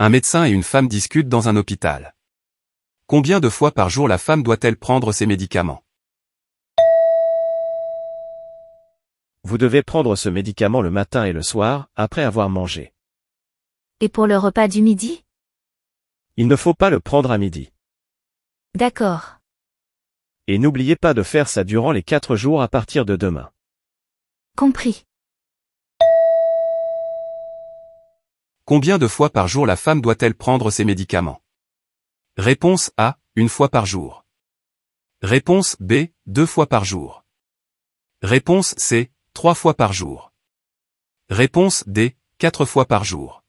Un médecin et une femme discutent dans un hôpital. Combien de fois par jour la femme doit-elle prendre ses médicaments? Vous devez prendre ce médicament le matin et le soir, après avoir mangé. Et pour le repas du midi? Il ne faut pas le prendre à midi. D'accord. Et n'oubliez pas de faire ça durant les 4 jours à partir de demain. Compris. Combien de fois par jour la femme doit-elle prendre ses médicaments? Réponse A, une fois par jour. Réponse B, deux fois par jour. Réponse C, trois fois par jour. Réponse D, quatre fois par jour.